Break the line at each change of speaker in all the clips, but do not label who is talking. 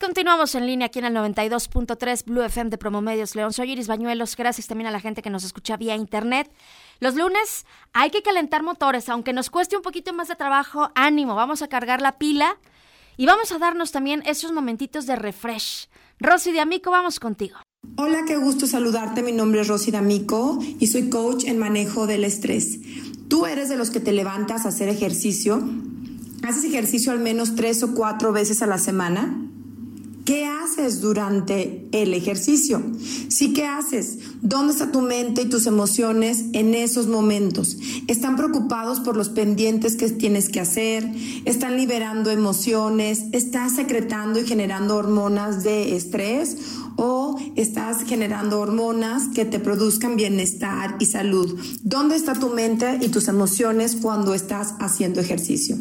Continuamos en línea aquí en el 92.3 Blue FM de Promomedios León. Soy Iris Bañuelos. Gracias también a la gente que nos escucha vía internet. Los lunes hay que calentar motores, aunque nos cueste un poquito más de trabajo. Ánimo, vamos a cargar la pila y vamos a darnos también esos momentitos de refresh. Rosy de Amico, vamos contigo.
Hola, qué gusto saludarte. Mi nombre es Rosy D'Amico y soy coach en manejo del estrés. ¿Tú eres de los que te levantas a hacer ejercicio? ¿Haces ejercicio al menos tres o cuatro veces a la semana? ¿Qué haces durante el ejercicio? Sí, ¿qué haces? ¿Dónde está tu mente y tus emociones en esos momentos? ¿Están preocupados por los pendientes que tienes que hacer? ¿Están liberando emociones? ¿Estás secretando y generando hormonas de estrés? ¿O estás generando hormonas que te produzcan bienestar y salud? ¿Dónde está tu mente y tus emociones cuando estás haciendo ejercicio?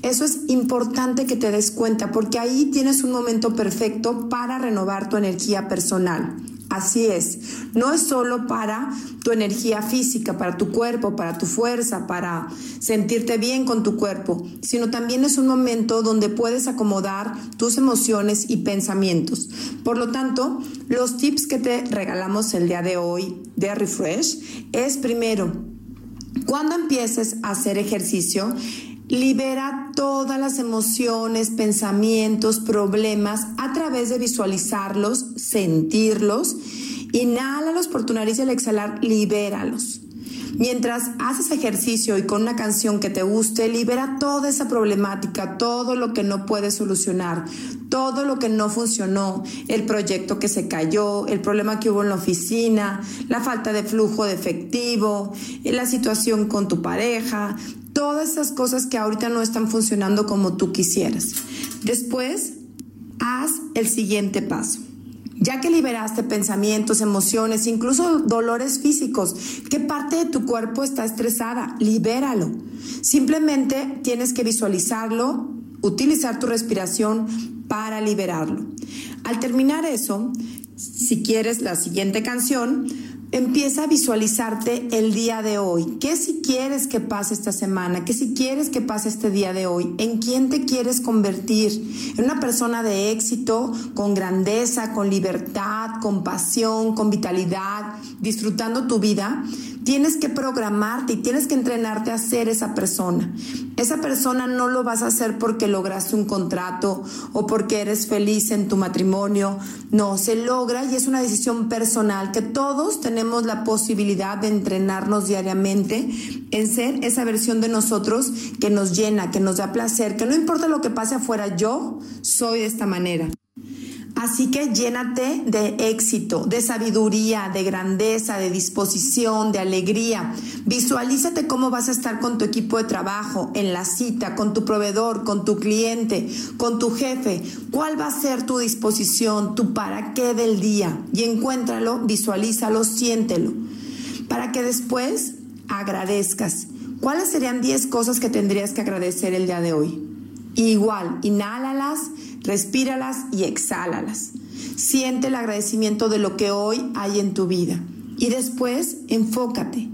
Eso es importante que te des cuenta porque ahí tienes un momento perfecto para renovar tu energía personal. Así es, no es solo para tu energía física, para tu cuerpo, para tu fuerza, para sentirte bien con tu cuerpo, sino también es un momento donde puedes acomodar tus emociones y pensamientos. Por lo tanto, los tips que te regalamos el día de hoy de Refresh es primero, cuando empieces a hacer ejercicio, Libera todas las emociones, pensamientos, problemas a través de visualizarlos, sentirlos. Inhálalos por tu nariz y al exhalar, libéralos. Mientras haces ejercicio y con una canción que te guste, libera toda esa problemática, todo lo que no puedes solucionar, todo lo que no funcionó, el proyecto que se cayó, el problema que hubo en la oficina, la falta de flujo de efectivo, la situación con tu pareja, todas esas cosas que ahorita no están funcionando como tú quisieras. Después, haz el siguiente paso. Ya que liberaste pensamientos, emociones, incluso dolores físicos, ¿qué parte de tu cuerpo está estresada? Libéralo. Simplemente tienes que visualizarlo, utilizar tu respiración para liberarlo. Al terminar eso, si quieres la siguiente canción, Empieza a visualizarte el día de hoy. ¿Qué si quieres que pase esta semana? ¿Qué si quieres que pase este día de hoy? ¿En quién te quieres convertir? ¿En una persona de éxito, con grandeza, con libertad, con pasión, con vitalidad, disfrutando tu vida? Tienes que programarte y tienes que entrenarte a ser esa persona. Esa persona no lo vas a hacer porque lograste un contrato o porque eres feliz en tu matrimonio. No, se logra y es una decisión personal que todos tenemos la posibilidad de entrenarnos diariamente en ser esa versión de nosotros que nos llena, que nos da placer, que no importa lo que pase afuera, yo soy de esta manera. Así que llénate de éxito, de sabiduría, de grandeza, de disposición, de alegría. Visualízate cómo vas a estar con tu equipo de trabajo, en la cita, con tu proveedor, con tu cliente, con tu jefe. ¿Cuál va a ser tu disposición, tu para qué del día? Y encuéntralo, visualízalo, siéntelo. Para que después agradezcas. ¿Cuáles serían 10 cosas que tendrías que agradecer el día de hoy? igual, inhálalas respíralas y exhálalas. Siente el agradecimiento de lo que hoy hay en tu vida. Y después enfócate.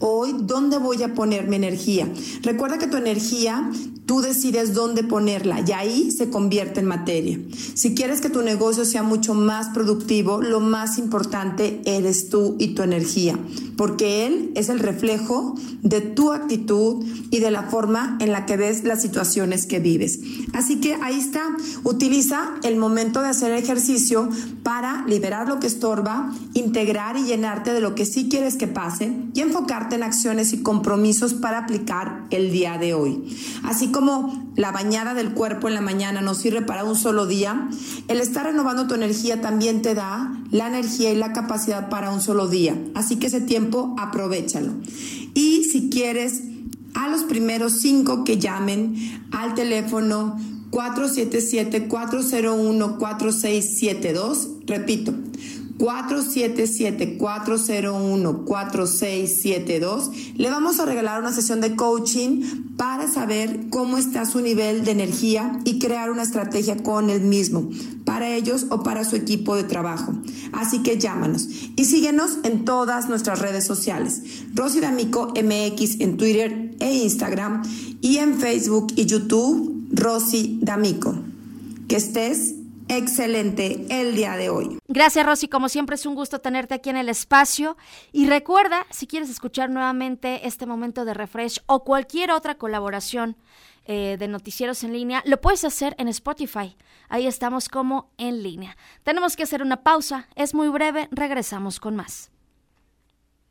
Hoy, ¿dónde voy a poner mi energía? Recuerda que tu energía Tú decides dónde ponerla y ahí se convierte en materia. Si quieres que tu negocio sea mucho más productivo, lo más importante eres tú y tu energía, porque él es el reflejo de tu actitud y de la forma en la que ves las situaciones que vives. Así que ahí está, utiliza el momento de hacer ejercicio para liberar lo que estorba, integrar y llenarte de lo que sí quieres que pase y enfocarte en acciones y compromisos para aplicar el día de hoy. Así como la bañada del cuerpo en la mañana nos sirve para un solo día, el estar renovando tu energía también te da la energía y la capacidad para un solo día. Así que ese tiempo aprovechalo. Y si quieres, a los primeros cinco que llamen al teléfono 477-401-4672, repito, 477-401-4672. Le vamos a regalar una sesión de coaching para saber cómo está su nivel de energía y crear una estrategia con el mismo, para ellos o para su equipo de trabajo. Así que llámanos y síguenos en todas nuestras redes sociales. Rosy D'Amico MX en Twitter e Instagram y en Facebook y YouTube Rosy D'Amico. Que estés excelente el día de hoy.
Gracias Rosy, como siempre es un gusto tenerte aquí en el espacio y recuerda, si quieres escuchar nuevamente este momento de refresh o cualquier otra colaboración eh, de noticieros en línea, lo puedes hacer en Spotify. Ahí estamos como en línea. Tenemos que hacer una pausa, es muy breve, regresamos con más.